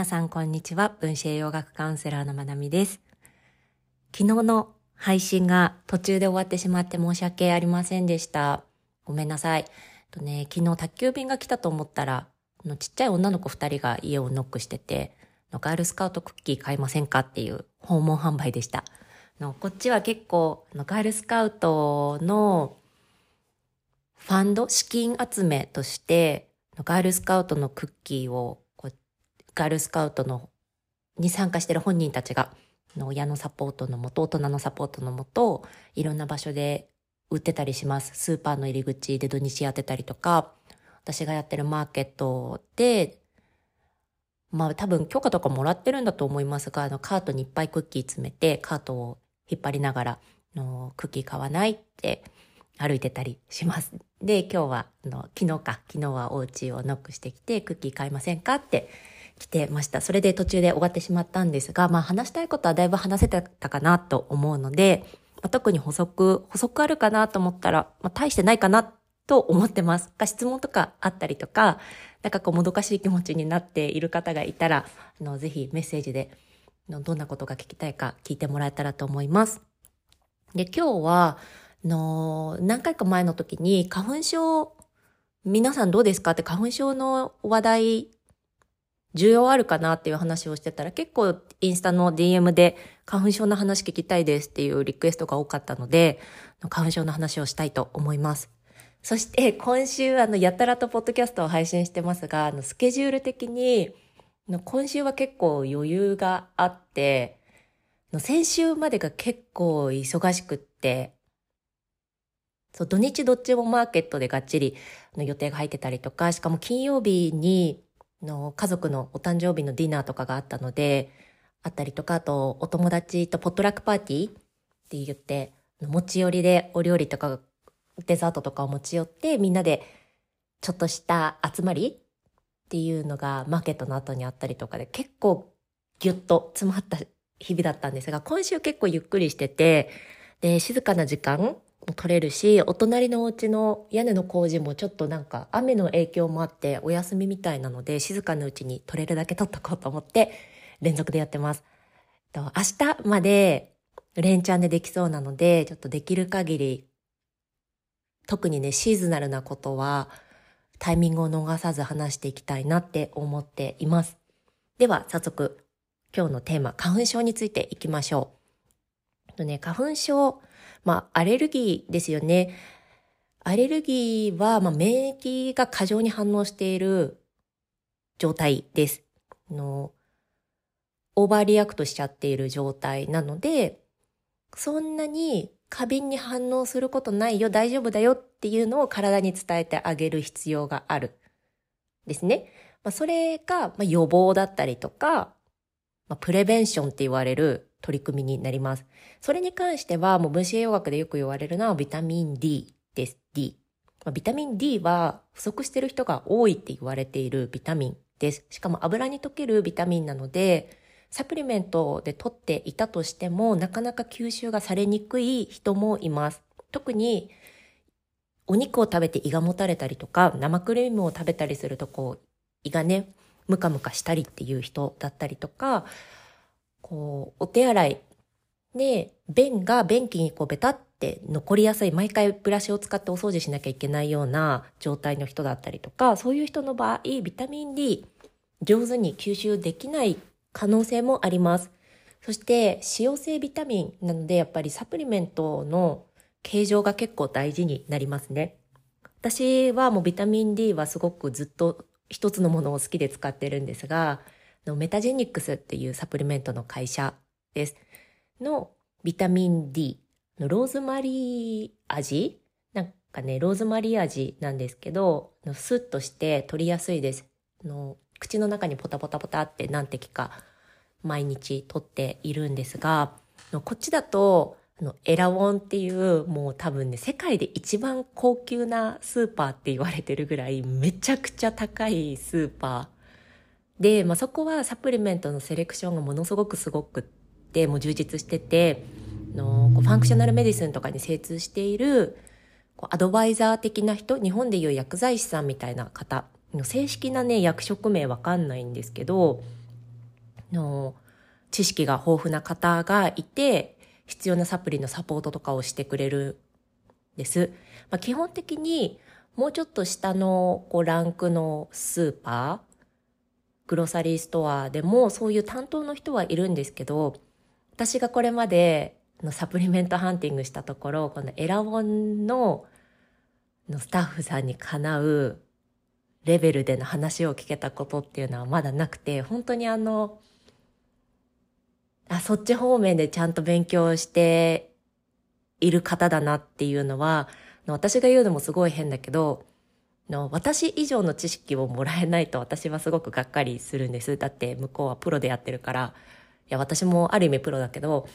皆さんこんにちは。分子栄養学カウンセラーのまなみです。昨日の配信が途中で終わってしまって申し訳ありませんでした。ごめんなさい。とね、昨日宅急便が来たと思ったら、のちっちゃい女の子二人が家をノックしてて、のガールスカウトクッキー買いませんかっていう訪問販売でした。のこっちは結構のガールスカウトのファンド、資金集めとして、ガールスカウトのクッキーをガールスカウトのに参加してる本人たちが、の親のサポートのもと、大人のサポートのもと、いろんな場所で売ってたりします。スーパーの入り口で土日やってたりとか、私がやってるマーケットで、まあ多分許可とかもらってるんだと思いますが、あのカートにいっぱいクッキー詰めて、カートを引っ張りながら、のクッキー買わないって歩いてたりします。で、今日は、の昨日か、昨日はお家をノックしてきて、クッキー買いませんかって来てました。それで途中で終わってしまったんですが、まあ話したいことはだいぶ話せたかなと思うので、まあ、特に補足、補足あるかなと思ったら、まあ、大してないかなと思ってます。が質問とかあったりとか、なんかこうもどかしい気持ちになっている方がいたら、あのぜひメッセージでどんなことが聞きたいか聞いてもらえたらと思います。で、今日は、あの何回か前の時に花粉症、皆さんどうですかって花粉症の話題需要あるかなっていう話をしてたら結構インスタの DM で花粉症の話聞きたいですっていうリクエストが多かったので、花粉症の話をしたいと思います。そして今週あのやたらとポッドキャストを配信してますが、あのスケジュール的に今週は結構余裕があって、先週までが結構忙しくって、そう、土日どっちもマーケットでがっちりの予定が入ってたりとか、しかも金曜日にの家族のお誕生日のディナーとかがあったので、あったりとか、あとお友達とポットラックパーティーって言って、持ち寄りでお料理とかデザートとかを持ち寄ってみんなでちょっとした集まりっていうのがマーケットの後にあったりとかで結構ギュッと詰まった日々だったんですが、今週結構ゆっくりしてて、で、静かな時間取れるし、お隣のお家の屋根の工事もちょっとなんか雨の影響もあってお休みみたいなので静かなうちに取れるだけ取っとこうと思って連続でやってます。明日まで連チャンでできそうなので、ちょっとできる限り、特にね、シーズナルなことはタイミングを逃さず話していきたいなって思っています。では、早速、今日のテーマ、花粉症についていきましょう。とね、花粉症、まあ、アレルギーですよね。アレルギーは、まあ、免疫が過剰に反応している状態です。の overreact しちゃっている状態なので、そんなに過敏に反応することないよ、大丈夫だよっていうのを体に伝えてあげる必要がある。ですね。まあ、それが、まあ、予防だったりとか、まあ、プレベンションって言われる取り組みになります。それに関しては、もう分子栄養学でよく言われるのはビタミン D です。D。まあ、ビタミン D は不足してる人が多いって言われているビタミンです。しかも油に溶けるビタミンなので、サプリメントで取っていたとしても、なかなか吸収がされにくい人もいます。特に、お肉を食べて胃がもたれたりとか、生クリームを食べたりすると、こう、胃がね、ムカムカしたりっていう人だったりとか、こう、お手洗いで、便が便器にこうベタって残りやすい、毎回ブラシを使ってお掃除しなきゃいけないような状態の人だったりとか、そういう人の場合、ビタミン D 上手に吸収できない可能性もあります。そして、使用性ビタミンなので、やっぱりサプリメントの形状が結構大事になりますね。私はもうビタミン D はすごくずっと一つのものを好きで使ってるんですが、メタジェニックスっていうサプリメントの会社です。のビタミン D のローズマリー味なんかね、ローズマリー味なんですけど、スッとして取りやすいです。の口の中にポタポタポタって何滴か毎日取っているんですが、こっちだと、あの、 Erewhon っていう、もう多分ね、世界で一番高級なスーパーって言われてるぐらい、めちゃくちゃ高いスーパーで、まあ、そこはサプリメントのセレクションがものすごくすごくって、もう充実してて、のこう functional medicine とかに精通している、こうアドバイザー的な人、日本でいう薬剤師さんみたいな方の、正式なね、役職名わかんないんですけど、の知識が豊富な方がいて、必要なサプリのサポートとかをしてくれるんです。まあ、基本的にもうちょっと下のこうランクのスーパー、グロサリーストアでもそういう担当の人はいるんですけど、私がこれまでのサプリメントハンティングしたところ、このエラボンののスタッフさんにかなうレベルでの話を聞けたことっていうのはまだなくて、本当にあの、あ、そっち方面でちゃんと勉強している方だなっていうのは、私が言うのもすごい変だけど、の私以上の知識をもらえないと私はすごくがっかりするんです。だって向こうはプロでやってるから、いや私もある意味プロだけど、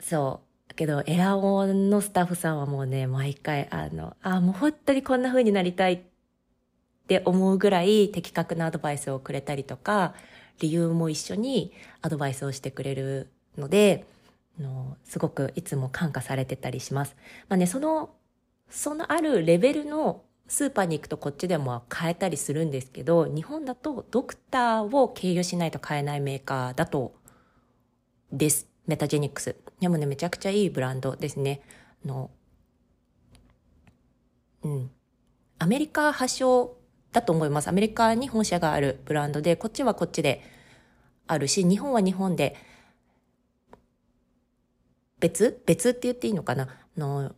そう。だけど、エラオンのスタッフさんはもうね、毎回、あの、あ、もう本当にこんな風になりたいって思うぐらい的確なアドバイスをくれたりとか、理由も一緒にアドバイスをしてくれるので、のすごくいつも感化されてたりします。まあね、その、そのあるレベルのスーパーに行くとこっちでも買えたりするんですけど、日本だとドクターを経由しないと買えないメーカーだと、です。メタジェニックス。でもね、めちゃくちゃいいブランドですね。あの、うん。アメリカ発祥だと思います。アメリカに本社があるブランドで、こっちはこっちであるし、日本は日本で、別？別って言っていいのかな？の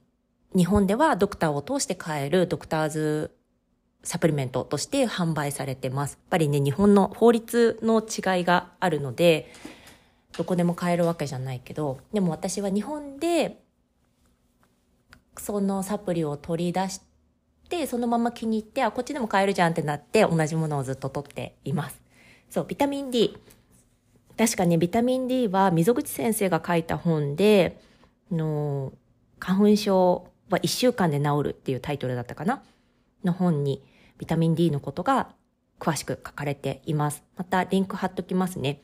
日本ではドクターを通して買えるドクターズサプリメントとして販売されてます。やっぱりね、日本の法律の違いがあるので、どこでも買えるわけじゃないけど、でも私は日本で、そのサプリを取り出して、そのまま気に入って、あ、こっちでも買えるじゃんってなって、同じものをずっと取っています。そう、ビタミン D。確かにビタミン D は溝口先生が書いた本で、の、花粉症は1週間で治るっていうタイトルだったかな？の本にビタミン D のことが詳しく書かれています。またリンク貼っときますね。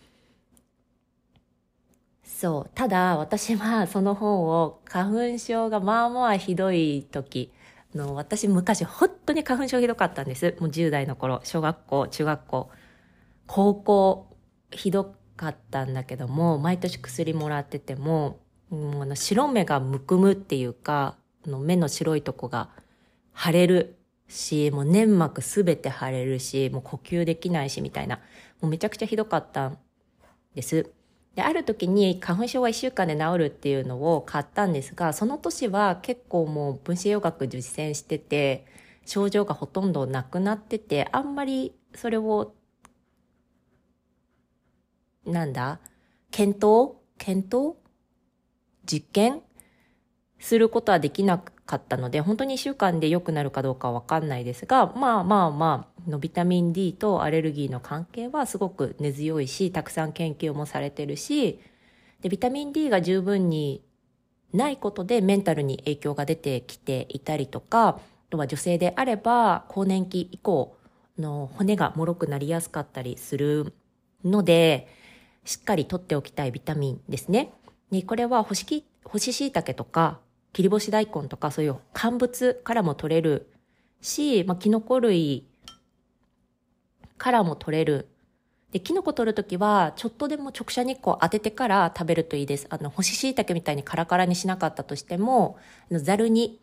そう。ただ、私はその本を花粉症がまあまあひどい時、の私昔本当に花粉症ひどかったんです。もう10代の頃、小学校、中学校、高校、ひどかったんだけども、毎年薬もらってても、もうあの白目がむくむっていうか、の目の白いとこが腫れるし、もう粘膜すべて腫れるし、もう呼吸できないしみたいな、もうめちゃくちゃひどかったんです。で、ある時に花粉症は1週間で治るっていうのを買ったんですが、その年は結構もう分子栄養学実践してて、症状がほとんどなくなってて、あんまりそれを、なんだ？検討？検討？実験？することはできなかったので、本当に1週間で良くなるかどうかはわかんないですが、まあまあまあ、のビタミン D とアレルギーの関係はすごく根強いし、たくさん研究もされてるし、で、ビタミン D が十分にないことでメンタルに影響が出てきていたりとか、あとは女性であれば更年期以降の骨が脆くなりやすかったりするので、しっかりとっておきたいビタミンですね。で、これは干し干し椎茸とか切り干し大根とかそういう乾物からも取れるし、まあ、キノコ類からも取れる。で、キノコ取るときは、ちょっとでも直射日光当ててから食べるといいです。あの、干し椎茸みたいにカラカラにしなかったとしても、ざるに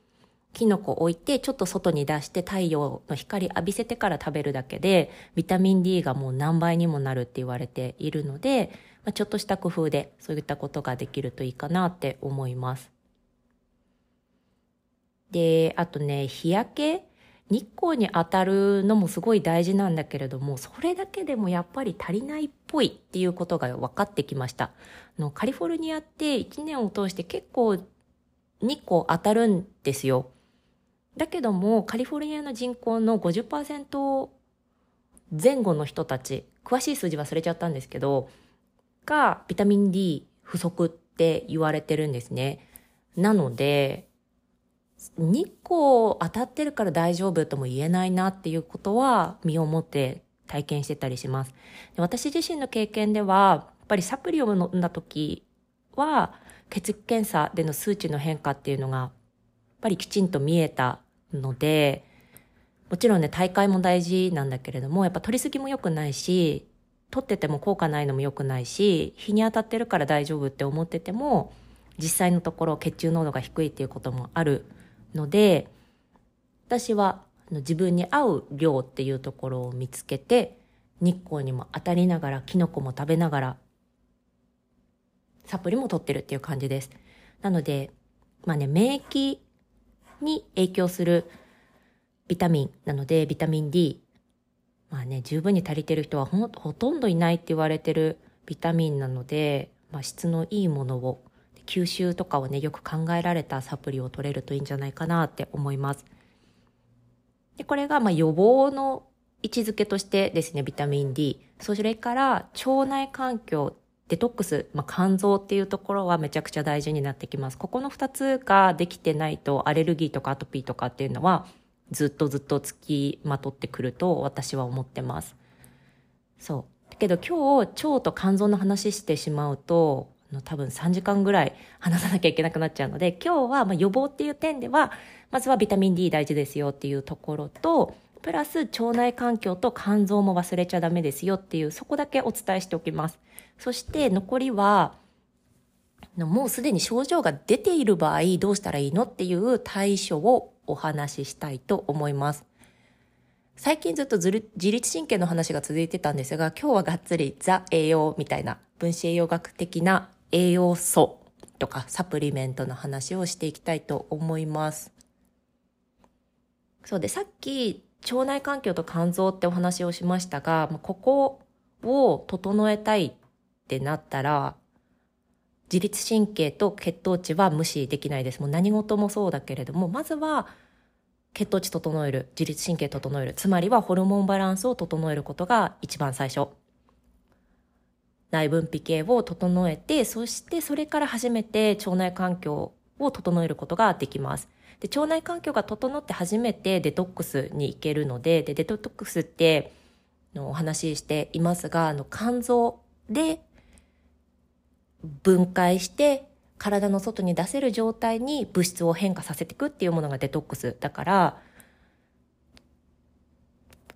キノコ置いて、ちょっと外に出して太陽の光浴びせてから食べるだけで、ビタミン D がもう何倍にもなるって言われているので、まあ、ちょっとした工夫でそういったことができるといいかなって思います。で、あとね、日焼け日光に当たるのもすごい大事なんだけれども、それだけでもやっぱり足りないっぽいっていうことが分かってきました。のカリフォルニアって1年を通して結構日光当たるんですよ。だけども、カリフォルニアの人口の50%前後の人たち、詳しい数字忘れちゃったんですけど、がビタミン D 不足って言われてるんですね。なので、日光当たってるから大丈夫とも言えないなっていうことは身をもって体験してたりします。で私自身の経験では、やっぱりサプリを飲んだ時は、血液検査での数値の変化っていうのが、やっぱりきちんと見えたので、もちろんね、大会も大事なんだけれども、やっぱ取りすぎも良くないし、取ってても効果ないのも良くないし、日に当たってるから大丈夫って思ってても、実際のところ血中濃度が低いっていうこともあるので、私は自分に合う量っていうところを見つけて、日光にも当たりながら、キノコも食べながら、サプリも取ってるっていう感じです。なので、まあね、免疫に影響するビタミンなので、ビタミン D。まあね、十分に足りてる人はほほとんどいないって言われてるビタミンなので、まあ、質のいいものを、吸収とかをね、よく考えられたサプリを取れるといいんじゃないかなって思います。で、これがまあ予防の位置づけとしてですね、ビタミン D。それから腸内環境、デトックス、まあ、肝臓っていうところはめちゃくちゃ大事になってきます。ここの2つができてないとアレルギーとかアトピーとかっていうのはずっとずっと付きまとってくると私は思ってます。そう。だけど今日腸と肝臓の話してしまうとの多分3時間ぐらい話さなきゃいけなくなっちゃうので今日はま予防っていう点ではまずはビタミン D 大事ですよっていうところとプラス腸内環境と肝臓も忘れちゃダメですよっていうそこだけお伝えしておきます。そして残りはもうすでに症状が出ている場合どうしたらいいのっていう対処をお話ししたいと思います。最近ずっと自律神経の話が続いてたんですが、今日はがっつりザ栄養みたいな分子栄養学的な栄養素とかサプリメントの話をしていきたいと思います。そうで、さっき腸内環境と肝臓ってお話をしましたが、ここを整えたいってなったら、自律神経と血糖値は無視できないです。もう何事もそうだけれども、まずは血糖値整える、自律神経整える、つまりはホルモンバランスを整えることが一番最初。内分泌系を整えて、そしてそれから初めて腸内環境を整えることができます。で腸内環境が整って初めてデトックスに行けるので、でデトックスってのお話ししていますが、あの肝臓で分解して体の外に出せる状態に物質を変化させていくっていうものがデトックスだから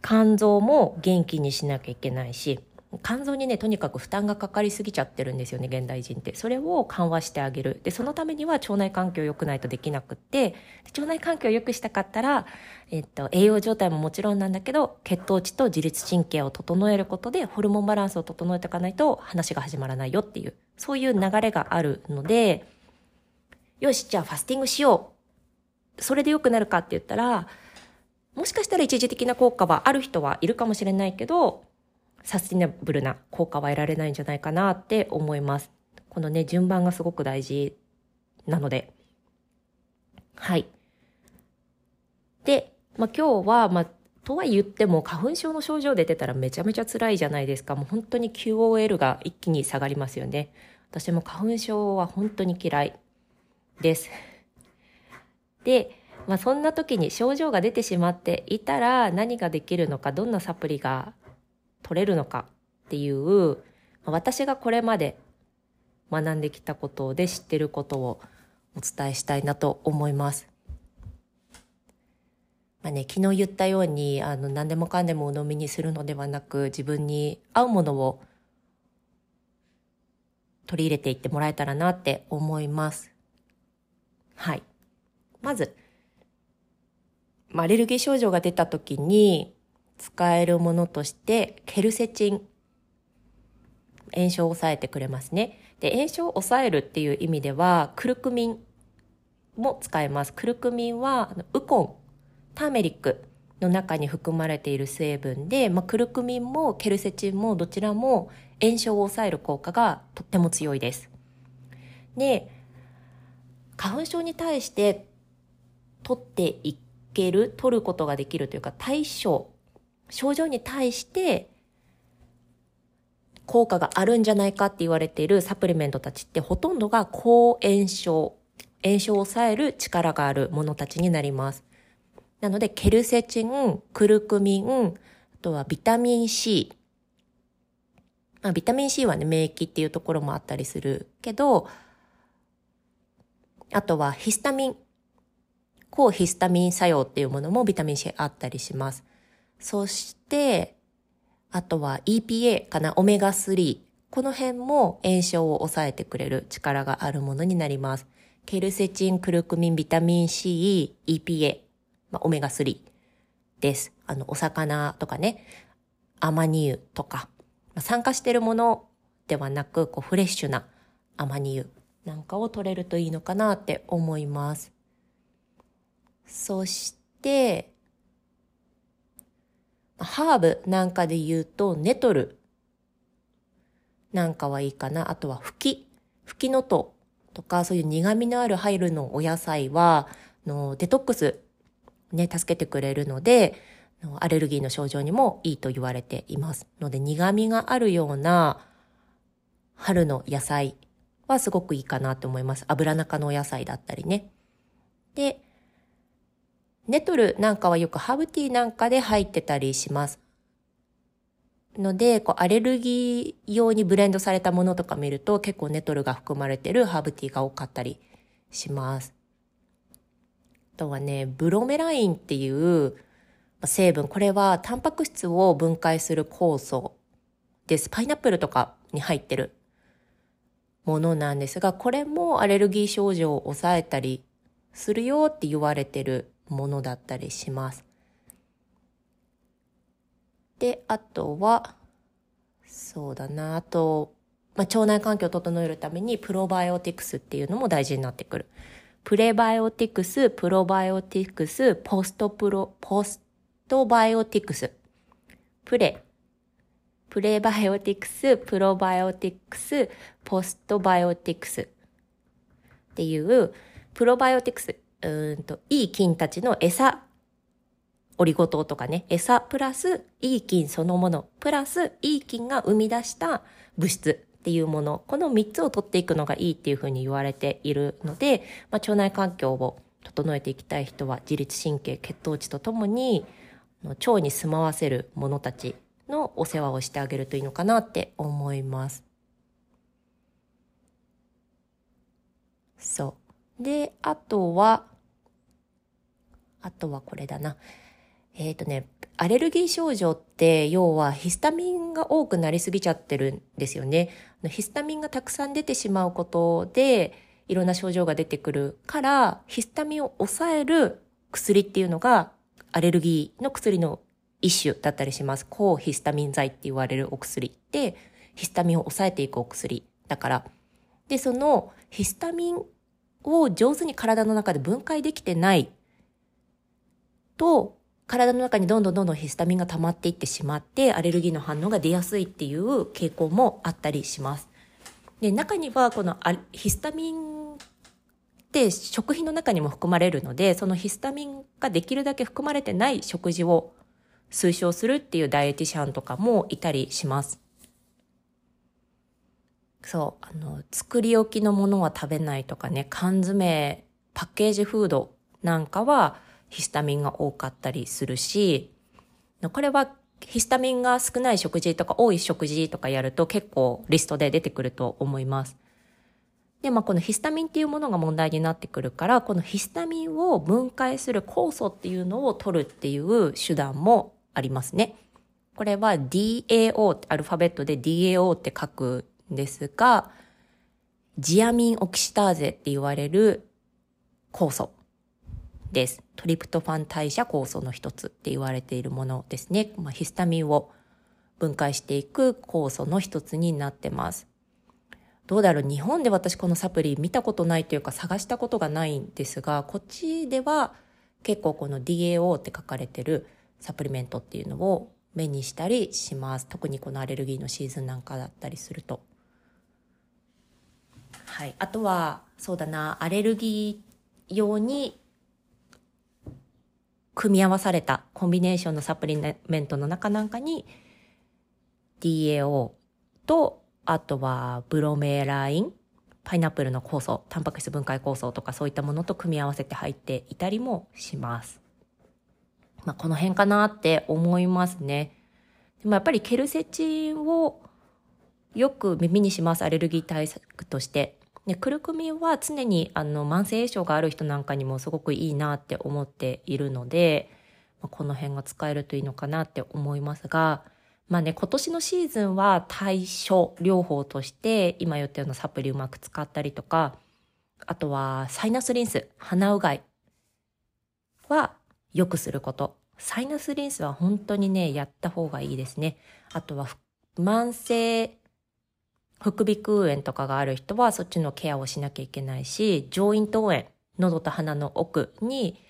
肝臓も元気にしなきゃいけないし肝臓にねとにかく負担がかかりすぎちゃってるんですよね現代人って。それを緩和してあげる。でそのためには腸内環境良くないとできなくって。腸内環境を良くしたかったら、えっと、栄養状態ももちろんなんだけど血糖値と自律神経を整えることでホルモンバランスを整えていかないと話が始まらないよっていう。そういう流れがあるのでよしじゃあファスティングしよう。それで良くなるかって言ったらもしかしたら一時的な効果はある人はいるかもしれないけどサスティナブルな効果は得られないんじゃないかなって思います。このね、順番がすごく大事なので。はい。で、まあ、今日は、まあ、とは言っても花粉症の症状出てたらめちゃめちゃ辛いじゃないですか。もう本当に QOL が一気に下がりますよね。私も花粉症は本当に嫌いです。で、まあ、そんな時に症状が出てしまっていたら何ができるのか、どんなサプリが取れるのかっていう私がこれまで学んできたことで知ってることをお伝えしたいなと思います。まあね、昨日言ったようにあの何でもかんでも鵜呑みにするのではなく自分に合うものを取り入れていってもらえたらなって思います。はい。まず、まあアレルギー症状が出た時に使えるものとして、ケルセチン。炎症を抑えてくれますね。で、炎症を抑えるっていう意味では、クルクミンも使えます。クルクミンは、ウコン、ターメリックの中に含まれている成分で、まあ、クルクミンもケルセチンもどちらも炎症を抑える効果がとっても強いです。で、花粉症に対して取っていける、取ることができるというか対処症状に対して効果があるんじゃないかって言われているサプリメントたちってほとんどが抗炎症、炎症を抑える力があるものたちになります。なので、ケルセチン、クルクミン、あとはビタミン C。まあ、ビタミン C はね、免疫っていうところもあったりするけど、あとはヒスタミン。抗ヒスタミン作用っていうものもビタミン C あったりします。そして、あとは EPA かな、オメガ3。この辺も炎症を抑えてくれる力があるものになります。ケルセチン、クルクミン、ビタミン C、EPA、まあ、オメガ3です。あの、お魚とかね、アマニ油とか、まあ、酸化してるものではなく、こうフレッシュなアマニ油なんかを取れるといいのかなって思います。そして、ハーブなんかで言うと、ネトルなんかはいいかな。あとは、フキ。フキノトとか、そういう苦味のある入るのお野菜は、のデトックス、ね、助けてくれるので、アレルギーの症状にもいいと言われています。ので、苦味があるような春の野菜はすごくいいかなと思います。油中のお野菜だったりね。で、ネトルなんかはよくハーブティーなんかで入ってたりします。ので、こう、アレルギー用にブレンドされたものとか見ると結構ネトルが含まれてるハーブティーが多かったりします。あとはね、ブロメラインっていう成分、これはタンパク質を分解する酵素です。パイナップルとかに入ってるものなんですが、これもアレルギー症状を抑えたりするよって言われてるものだったりします。で、あとは、そうだな、あと、まあ、腸内環境を整えるためにプロバイオティクスっていうのも大事になってくる。プレバイオティクス、プロバイオティクス、ポストプロ、ポストバイオティクス。プレ、プレバイオティクス、プロバイオティクス、ポストバイオティクスっていう、プロバイオティクス、うんと、いい菌たちの餌、オリゴ糖とかね、餌プラスいい菌そのもの、プラスいい菌が生み出した物質っていうもの、この3つを取っていくのがいいっていうふうに言われているので、まあ、腸内環境を整えていきたい人は自律神経、血糖値とともに腸に住まわせるものたちのお世話をしてあげるといいのかなって思います。そう。で、あとは、あとはこれだな。えっ、ー、とね、アレルギー症状って要はヒスタミンが多くなりすぎちゃってるんですよね。ヒスタミンがたくさん出てしまうことでいろんな症状が出てくるからヒスタミンを抑える薬っていうのがアレルギーの薬の一種だったりします。抗ヒスタミン剤って言われるお薬って、ヒスタミンを抑えていくお薬だから。で、そのヒスタミンを上手に体の中で分解できてないと、体の中にどんどんどんどんヒスタミンが溜まっていってしまって、アレルギーの反応が出やすいっていう傾向もあったりします。で、中にはこのヒスタミンって食品の中にも含まれるので、そのヒスタミンができるだけ含まれてない食事を推奨するっていうダイエティシャンとかもいたりします。そう、あの、作り置きのものは食べないとかね、缶詰、パッケージフードなんかはヒスタミンが多かったりするし、これはヒスタミンが少ない食事とか多い食事とかやると結構リストで出てくると思います。で、まあ、このヒスタミンっていうものが問題になってくるから、このヒスタミンを分解する酵素っていうのを取るっていう手段もありますね。これは DAO アルファベットで DAO って書くんですが、ジアミンオキシターゼって言われる酵素です。トリプトファン代謝酵素の一つって言われているものですね。まあ、ヒスタミンを分解していく酵素の一つになってます。どうだろう？日本で私このサプリ見たことないというか探したことがないんですが、こっちでは結構この DAO って書かれてるサプリメントっていうのを目にしたりします。特にこのアレルギーのシーズンなんかだったりすると。はい。あとは、そうだな、アレルギー用に組み合わされたコンビネーションのサプリメントの中なんかに DAO と、あとはブロメライン、パイナップルの酵素、タンパク質分解酵素とかそういったものと組み合わせて入っていたりもします。まあ、この辺かなって思いますね。でもやっぱりケルセチンをよく耳にします、アレルギー対策として。でクルクミンは常にあの慢性炎症がある人なんかにもすごくいいなって思っているので、まあ、この辺が使えるといいのかなって思いますが、まあね、今年のシーズンは対処療法として、今言ったようなサプリうまく使ったりとか、あとはサイナスリンス、鼻うがいは良くすること。サイナスリンスは本当にね、やった方がいいですね。あとは、慢性副鼻腔炎とかがある人はそっちのケアをしなきゃいけないし、上咽頭炎、喉と鼻の奥に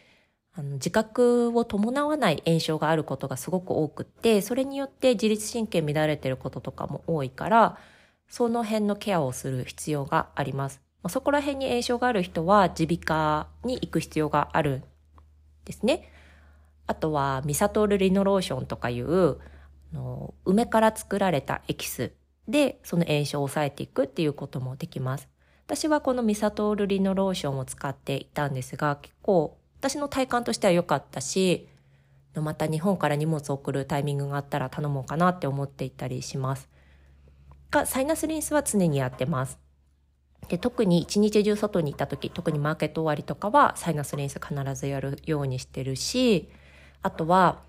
あの自覚を伴わない炎症があることがすごく多くって、それによって自律神経乱れてることとかも多いから、その辺のケアをする必要があります。そこら辺に炎症がある人は耳鼻科に行く必要があるんですね。あとはミサトールリノローションとかいう梅から作られたエキスでその炎症を抑えていくっていうこともできます。私はこのミサトールリノローションを使っていたんですが結構私の体感としては良かったしまた日本から荷物を送るタイミングがあったら頼もうかなって思っていたりします。がサイナスリンスは常にやってます。で特に一日中外に行った時特にマーケット終わりとかはサイナスリンス必ずやるようにしてるしあとは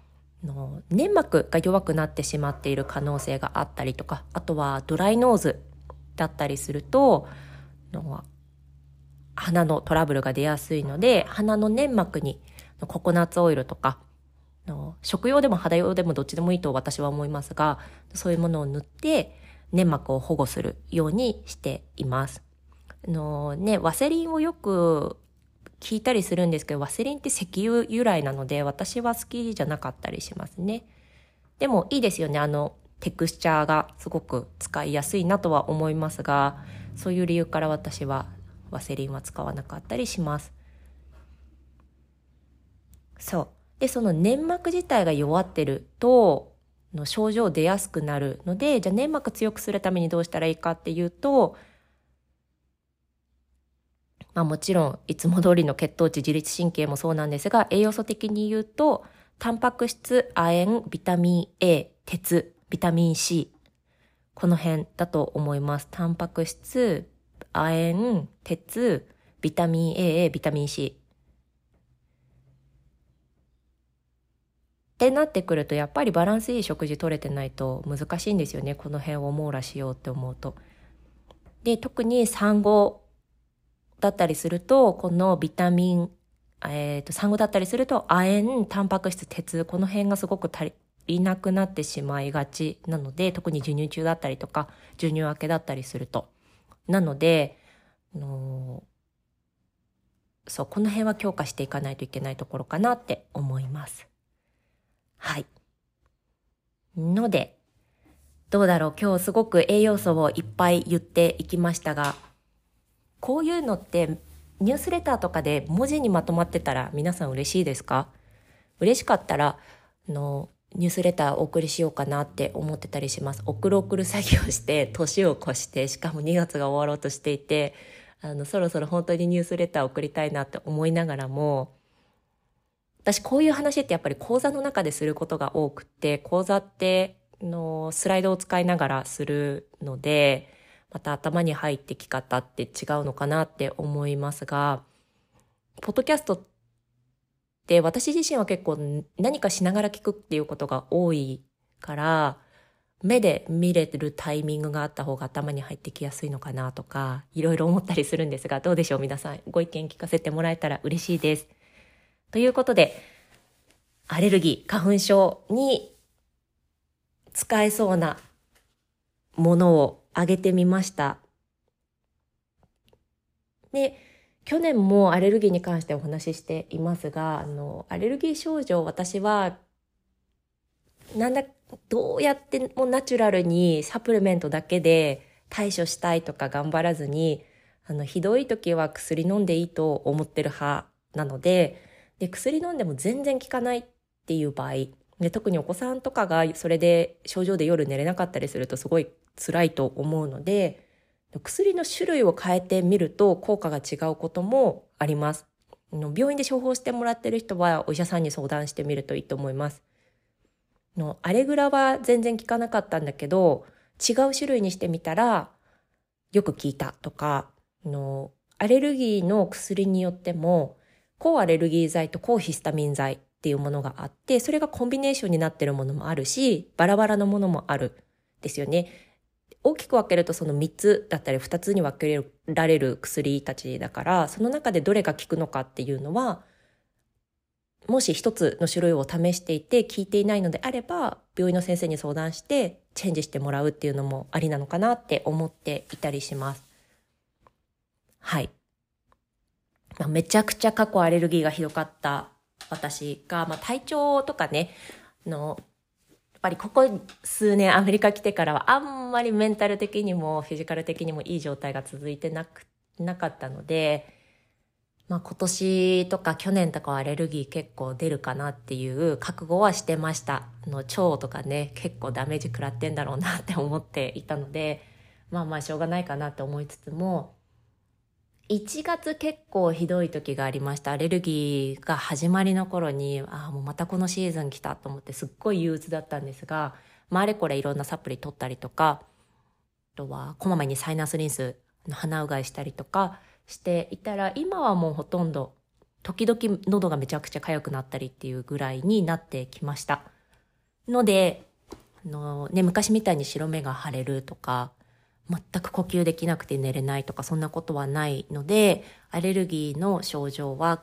の粘膜が弱くなってしまっている可能性があったりとかあとはドライノーズだったりするとの鼻のトラブルが出やすいので鼻の粘膜にココナッツオイルとかの食用でも肌用でもどっちでもいいと私は思いますがそういうものを塗って粘膜を保護するようにしています。のね、ワセリンをよく聞いたりするんですけど、ワセリンって石油由来なので、私は好きじゃなかったりしますね。でもいいですよね。あの、テクスチャーがすごく使いやすいなとは思いますが、そういう理由から私はワセリンは使わなかったりします。そう。で、その粘膜自体が弱ってると、の症状出やすくなるので、じゃあ粘膜強くするためにどうしたらいいかっていうと、まあもちろんいつも通りの血糖値自律神経もそうなんですが、栄養素的に言うと、タンパク質、亜鉛、ビタミン A、鉄、ビタミン C。この辺だと思います。タンパク質、亜鉛、鉄、ビタミン A、ビタミン C。ってなってくると、やっぱりバランスいい食事取れてないと難しいんですよね。この辺を網羅しようって思うと。で、特に産後だったりすると、このビタミン、えっ、ー、と、産後だったりすると、亜鉛、タンパク質、鉄、この辺がすごく足りなくなってしまいがちなので、特に授乳中だったりとか、授乳明けだったりすると。なので、のそう、この辺は強化していかないといけないところかなって思います。はい。ので、どうだろう今日すごく栄養素をいっぱい言っていきましたが、こういうのってニュースレターとかで文字にまとまってたら皆さん嬉しいですか？嬉しかったら、あの、ニュースレターお送りしようかなって思ってたりします。送る送る作業して、年を越して、しかも2月が終わろうとしていて、あの、そろそろ本当にニュースレター送りたいなって思いながらも、私こういう話ってやっぱり講座の中ですることが多くて、講座ってのスライドを使いながらするので、また頭に入ってき方って違うのかなって思いますが、ポッドキャストって私自身は結構何かしながら聞くっていうことが多いから、目で見れるタイミングがあった方が頭に入ってきやすいのかなとか、いろいろ思ったりするんですが、どうでしょう皆さん。ご意見聞かせてもらえたら嬉しいです。ということで、アレルギー、花粉症に使えそうなものを上げてみました。で、去年もアレルギーに関してお話ししていますが、あの、アレルギー症状、私は、なんだ、どうやってもナチュラルにサプリメントだけで対処したいとか頑張らずに、あの、ひどい時は薬飲んでいいと思ってる派なので、で、薬飲んでも全然効かないっていう場合、で特にお子さんとかがそれで症状で夜寝れなかったりするとすごい辛いと思うので、薬の種類を変えてみると効果が違うこともあります。病院で処方してもらってる人はお医者さんに相談してみるといいと思います。のアレグラは全然効かなかったんだけど、違う種類にしてみたらよく効いたとか、のアレルギーの薬によっても抗アレルギー剤と抗ヒスタミン剤っていうものがあって、それがコンビネーションになってるものもあるし、バラバラのものもあるですよね。大きく分けるとその3つだったり2つに分けられる薬たちだから、その中でどれが効くのかっていうのは、もし一つの種類を試していて効いていないのであれば、病院の先生に相談してチェンジしてもらうっていうのもありなのかなって思っていたりします。はい。まあ、めちゃくちゃ過去アレルギーがひどかった私が、まあ、体調とかね、の、ぱりここ数年アメリカ来てからはあんまりメンタル的にもフィジカル的にもいい状態が続いてなく、なかったので、まあ今年とか去年とかはアレルギー結構出るかなっていう覚悟はしてました。の腸とかね、結構ダメージ食らってんだろうなって思っていたので、まあまあしょうがないかなって思いつつも、1月結構ひどい時がありました。アレルギーが始まりの頃に、ああ、もうまたこのシーズン来たと思ってすっごい憂鬱だったんですが、まああれこれいろんなサプリ取ったりとか、あとはこまめにサイナスリンスの鼻うがいしたりとかしていたら、今はもうほとんど時々喉がめちゃくちゃ痒くなったりっていうぐらいになってきました。ので、あのね、昔みたいに白目が腫れるとか、全く呼吸できなくて寝れないとかそんなことはないので、アレルギーの症状は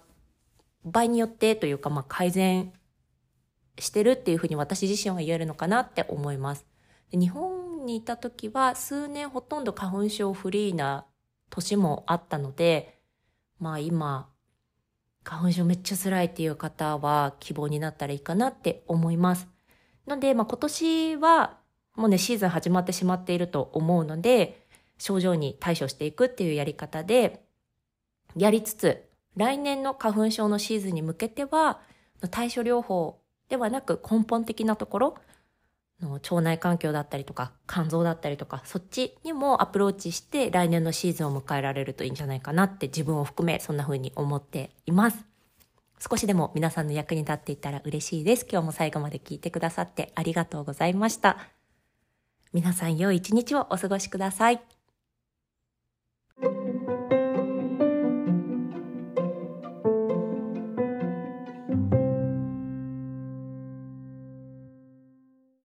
場合によってというか、まあ、改善してるっていうふうに私自身は言えるのかなって思います。日本にいた時は数年ほとんど花粉症フリーな年もあったので、まあ今、花粉症めっちゃ辛いっていう方は希望になったらいいかなって思います。なので、まあ今年はもうね、シーズン始まってしまっていると思うので、症状に対処していくっていうやり方で、やりつつ、来年の花粉症のシーズンに向けては、対処療法ではなく根本的なところ、の腸内環境だったりとか、肝臓だったりとか、そっちにもアプローチして来年のシーズンを迎えられるといいんじゃないかなって自分を含めそんな風に思っています。少しでも皆さんの役に立っていたら嬉しいです。今日も最後まで聞いてくださってありがとうございました。皆さん良い一日をお過ごしください。